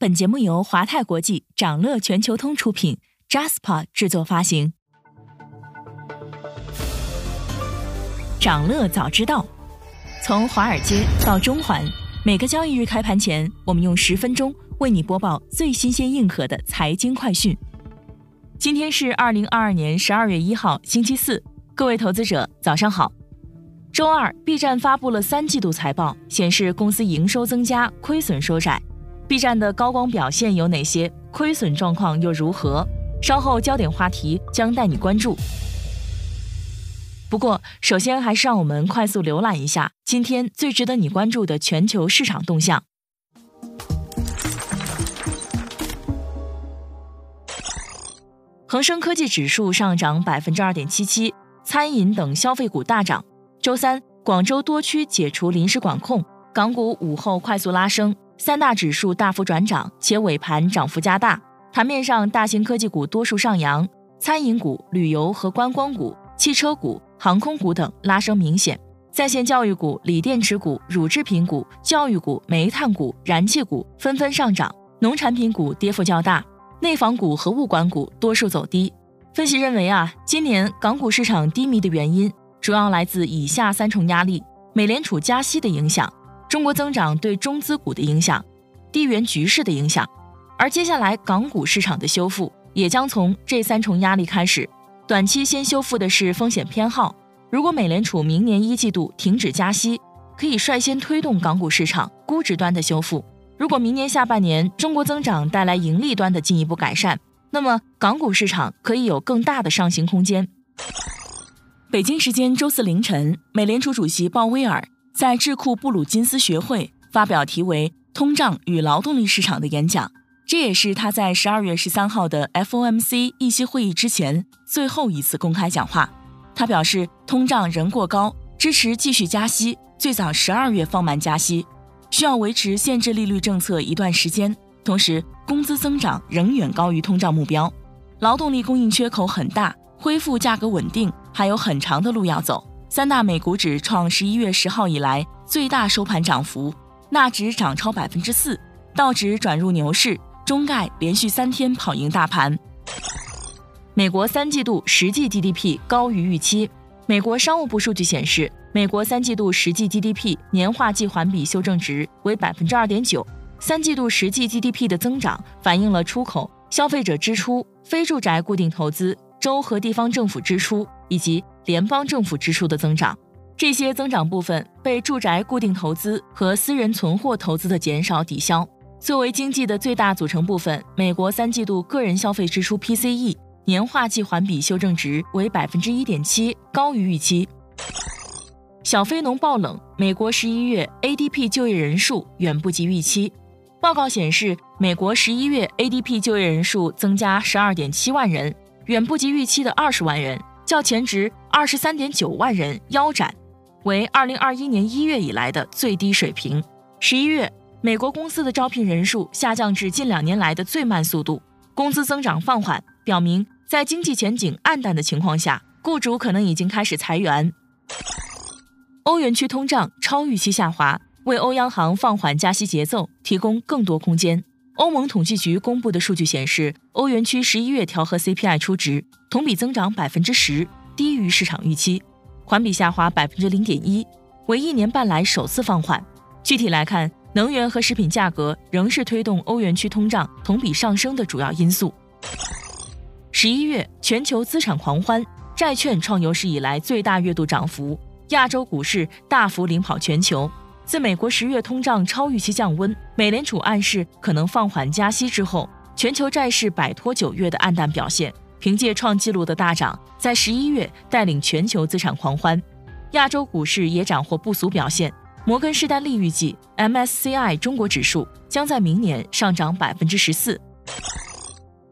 本节目由华泰国际、掌乐全球通出品，Jaspa 制作发行。掌乐早知道，从华尔街到中环，每个交易日开盘前，我们用十分钟为你播报最新鲜、硬核的财经快讯。今天是二零二二年十二月一号，星期四，各位投资者早上好。周二，B 站发布了三季度财报，显示公司营收增加，亏损收窄。B 站的高光表现有哪些？亏损状况又如何？稍后焦点话题将带你关注。不过，首先还是让我们快速浏览一下今天最值得你关注的全球市场动向。恒生科技指数上涨百分之二点七七，餐饮等消费股大涨。周三，广州多区解除临时管控，港股午后快速拉升。三大指数大幅转涨，且尾盘涨幅加大。盘面上，大型科技股多数上扬，餐饮股、旅游和观光股、汽车股、航空股等拉升明显。在线教育股、锂电池股、乳制品股、教育股、煤炭股、燃气股纷纷上涨，农产品股跌幅较大。内房股和物管股多数走低。分析认为啊，今年港股市场低迷的原因主要来自以下三重压力：美联储加息的影响。中国增长对中资股的影响，地缘局势的影响，而接下来港股市场的修复也将从这三重压力开始。短期先修复的是风险偏好，如果美联储明年一季度停止加息，可以率先推动港股市场估值端的修复；如果明年下半年中国增长带来盈利端的进一步改善，那么港股市场可以有更大的上行空间。北京时间周四凌晨，美联储主席鲍威尔。在智库布鲁金斯学会发表题为《通胀与劳动力市场》的演讲，这也是他在十二月十三号的 FOMC 议息会议之前最后一次公开讲话。他表示，通胀仍过高，支持继续加息，最早十二月放慢加息，需要维持限制利率政策一段时间。同时，工资增长仍远高于通胀目标，劳动力供应缺口很大，恢复价格稳定还有很长的路要走。三大美股指创十一月十号以来最大收盘涨幅，纳指涨超百分之四，道指转入牛市，中概连续三天跑赢大盘。美国三季度实际 GDP 高于预期。美国商务部数据显示，美国三季度实际 GDP 年化季环比修正值为百分之二点九。三季度实际 GDP 的增长反映了出口、消费者支出、非住宅固定投资、州和地方政府支出以及。联邦政府支出的增长，这些增长部分被住宅固定投资和私人存货投资的减少抵消。作为经济的最大组成部分，美国三季度个人消费支出 PCE 年化季环比修正值为百分之一点七，高于预期。小非农爆冷，美国十一月 ADP 就业人数远不及预期。报告显示，美国十一月 ADP 就业人数增加十二点七万人，远不及预期的二十万人。较前值二十三点九万人腰斩，为二零二一年一月以来的最低水平。十一月，美国公司的招聘人数下降至近两年来的最慢速度，工资增长放缓，表明在经济前景暗淡的情况下，雇主可能已经开始裁员。欧元区通胀超预期下滑，为欧央行放缓加息节奏提供更多空间。欧盟统计局公布的数据显示，欧元区十一月调和 CPI 初值同比增长百分之十，低于市场预期，环比下滑百分之零点一，为一年半来首次放缓。具体来看，能源和食品价格仍是推动欧元区通胀同比上升的主要因素。十一月，全球资产狂欢，债券创有史以来最大月度涨幅，亚洲股市大幅领跑全球。自美国十月通胀超预期降温，美联储暗示可能放缓加息之后，全球债市摆脱九月的暗淡表现，凭借创纪录的大涨，在十一月带领全球资产狂欢。亚洲股市也斩获不俗表现，摩根士丹利预计 MSCI 中国指数将在明年上涨百分之十四。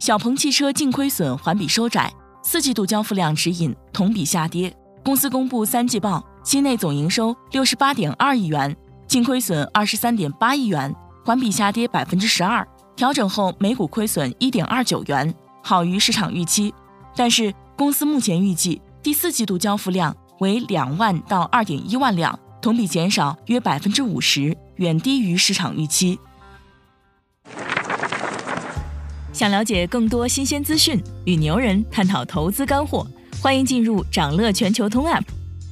小鹏汽车净亏损环比收窄，四季度交付量指引同比下跌。公司公布三季报。期内总营收六十八点二亿元，净亏损二十三点八亿元，环比下跌百分之十二，调整后每股亏损一点二九元，好于市场预期。但是公司目前预计第四季度交付量为两万到二点一万辆，同比减少约百分之五十，远低于市场预期。想了解更多新鲜资讯，与牛人探讨投资干货，欢迎进入掌乐全球通 App。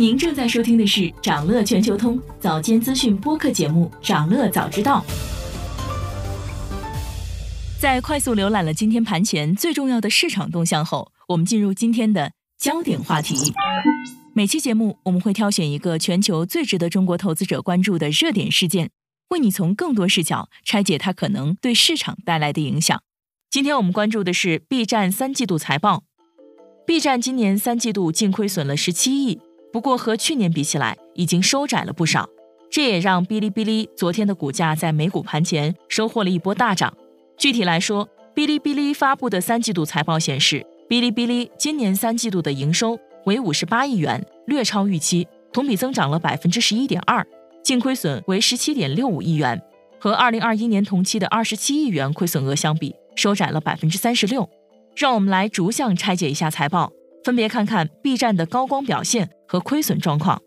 您正在收听的是长乐全球通早间资讯播客节目《长乐早知道》。在快速浏览了今天盘前最重要的市场动向后，我们进入今天的焦点话题。每期节目我们会挑选一个全球最值得中国投资者关注的热点事件，为你从更多视角拆解它可能对市场带来的影响。今天我们关注的是 B 站三季度财报。B 站今年三季度净亏损了十七亿。不过和去年比起来，已经收窄了不少，这也让哔哩哔哩昨天的股价在美股盘前收获了一波大涨。具体来说，哔哩哔哩发布的三季度财报显示，哔哩哔哩今年三季度的营收为五十八亿元，略超预期，同比增长了百分之十一点二，净亏损为十七点六五亿元，和二零二一年同期的二十七亿元亏损额相比，收窄了百分之三十六。让我们来逐项拆解一下财报。分别看看 B 站的高光表现和亏损状况。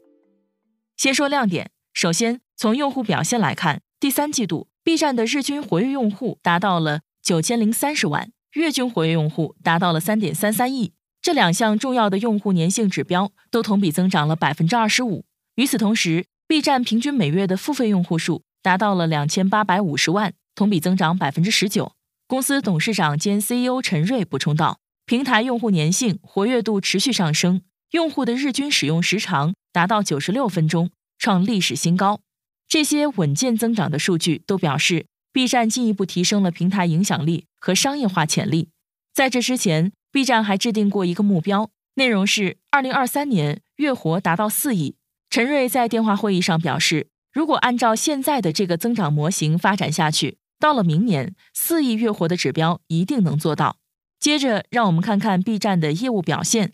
先说亮点，首先从用户表现来看，第三季度 B 站的日均活跃用户达到了九千零三十万，月均活跃用户达到了三点三三亿，这两项重要的用户粘性指标都同比增长了百分之二十五。与此同时，B 站平均每月的付费用户数达到了两千八百五十万，同比增长百分之十九。公司董事长兼 CEO 陈瑞补充道。平台用户粘性、活跃度持续上升，用户的日均使用时长达到九十六分钟，创历史新高。这些稳健增长的数据都表示，B 站进一步提升了平台影响力和商业化潜力。在这之前，B 站还制定过一个目标，内容是二零二三年月活达到四亿。陈瑞在电话会议上表示，如果按照现在的这个增长模型发展下去，到了明年，四亿月活的指标一定能做到。接着，让我们看看 B 站的业务表现。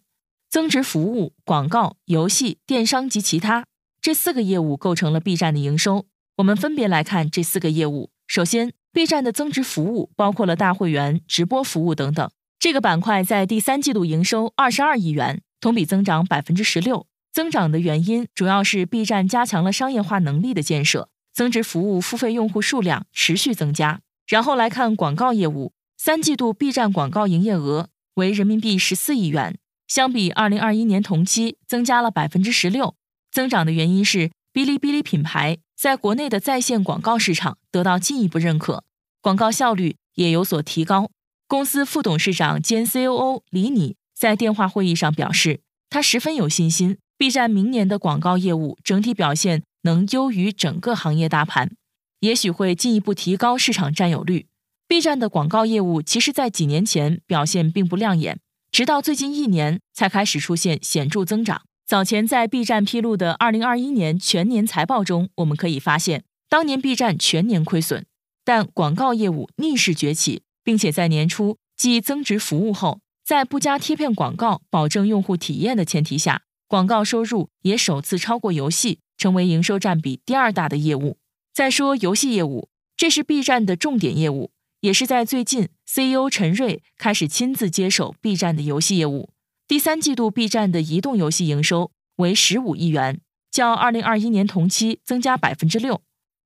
增值服务、广告、游戏、电商及其他这四个业务构成了 B 站的营收。我们分别来看这四个业务。首先，B 站的增值服务包括了大会员、直播服务等等。这个板块在第三季度营收二十二亿元，同比增长百分之十六。增长的原因主要是 B 站加强了商业化能力的建设，增值服务付费用户数量持续增加。然后来看广告业务。三季度 B 站广告营业额为人民币十四亿元，相比二零二一年同期增加了百分之十六。增长的原因是哔哩哔哩品牌在国内的在线广告市场得到进一步认可，广告效率也有所提高。公司副董事长兼 COO 李拟在电话会议上表示，他十分有信心，B 站明年的广告业务整体表现能优于整个行业大盘，也许会进一步提高市场占有率。B 站的广告业务其实，在几年前表现并不亮眼，直到最近一年才开始出现显著增长。早前在 B 站披露的2021年全年财报中，我们可以发现，当年 B 站全年亏损，但广告业务逆势崛起，并且在年初继增值服务后，在不加贴片广告、保证用户体验的前提下，广告收入也首次超过游戏，成为营收占比第二大的业务。再说游戏业务，这是 B 站的重点业务。也是在最近，CEO 陈瑞开始亲自接手 B 站的游戏业务。第三季度 B 站的移动游戏营收为十五亿元，较二零二一年同期增加百分之六，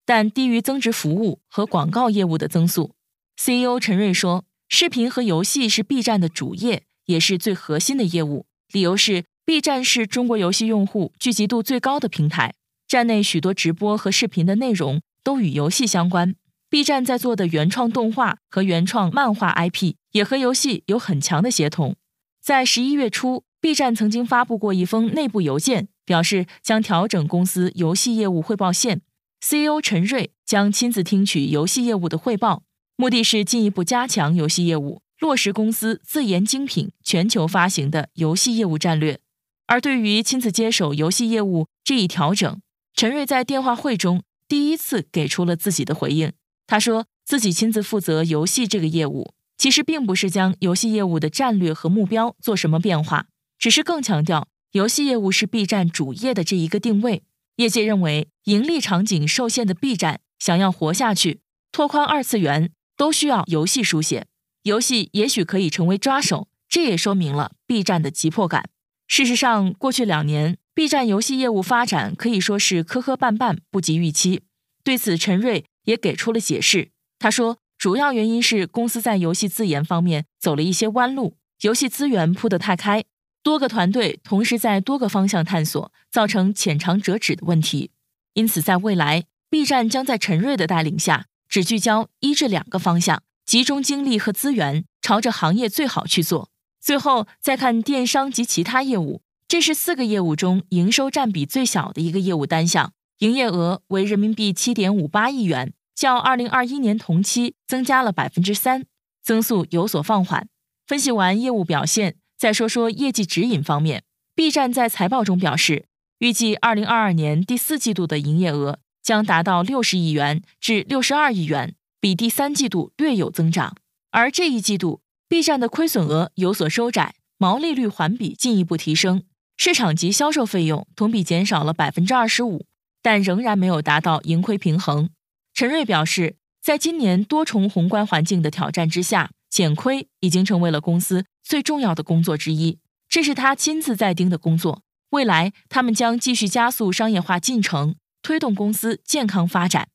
但低于增值服务和广告业务的增速。CEO 陈瑞说：“视频和游戏是 B 站的主业，也是最核心的业务。理由是 B 站是中国游戏用户聚集度最高的平台，站内许多直播和视频的内容都与游戏相关。” B 站在做的原创动画和原创漫画 IP 也和游戏有很强的协同。在十一月初，B 站曾经发布过一封内部邮件，表示将调整公司游戏业务汇报线。CEO 陈瑞将亲自听取游戏业务的汇报，目的是进一步加强游戏业务，落实公司自研精品全球发行的游戏业务战略。而对于亲自接手游戏业务这一调整，陈瑞在电话会中第一次给出了自己的回应。他说自己亲自负责游戏这个业务，其实并不是将游戏业务的战略和目标做什么变化，只是更强调游戏业务是 B 站主业的这一个定位。业界认为，盈利场景受限的 B 站想要活下去、拓宽二次元，都需要游戏书写。游戏也许可以成为抓手，这也说明了 B 站的急迫感。事实上，过去两年 B 站游戏业务发展可以说是磕磕绊绊，不及预期。对此，陈瑞也给出了解释。他说，主要原因是公司在游戏自研方面走了一些弯路，游戏资源铺得太开。多个团队同时在多个方向探索，造成浅尝辄止的问题。因此，在未来，B 站将在陈瑞的带领下，只聚焦一至两个方向，集中精力和资源，朝着行业最好去做。最后再看电商及其他业务，这是四个业务中营收占比最小的一个业务单项，营业额为人民币七点五八亿元，较二零二一年同期增加了百分之三，增速有所放缓。分析完业务表现。再说说业绩指引方面，B 站在财报中表示，预计二零二二年第四季度的营业额将达到六十亿元至六十二亿元，比第三季度略有增长。而这一季度，B 站的亏损额有所收窄，毛利率环比进一步提升，市场及销售费用同比减少了百分之二十五，但仍然没有达到盈亏平衡。陈瑞表示，在今年多重宏观环境的挑战之下。减亏已经成为了公司最重要的工作之一，这是他亲自在盯的工作。未来，他们将继续加速商业化进程，推动公司健康发展。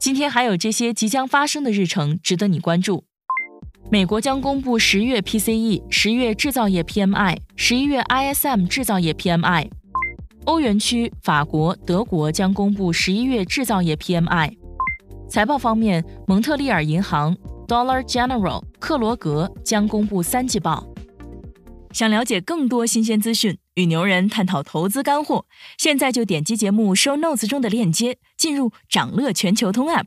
今天还有这些即将发生的日程值得你关注：美国将公布十月 PCE、十月制造业 PMI、十一月 ISM 制造业 PMI；欧元区法国、德国将公布十一月制造业 PMI。财报方面，蒙特利尔银行、Dollar General、克罗格将公布三季报。想了解更多新鲜资讯，与牛人探讨投资干货，现在就点击节目 show notes 中的链接，进入掌乐全球通 app。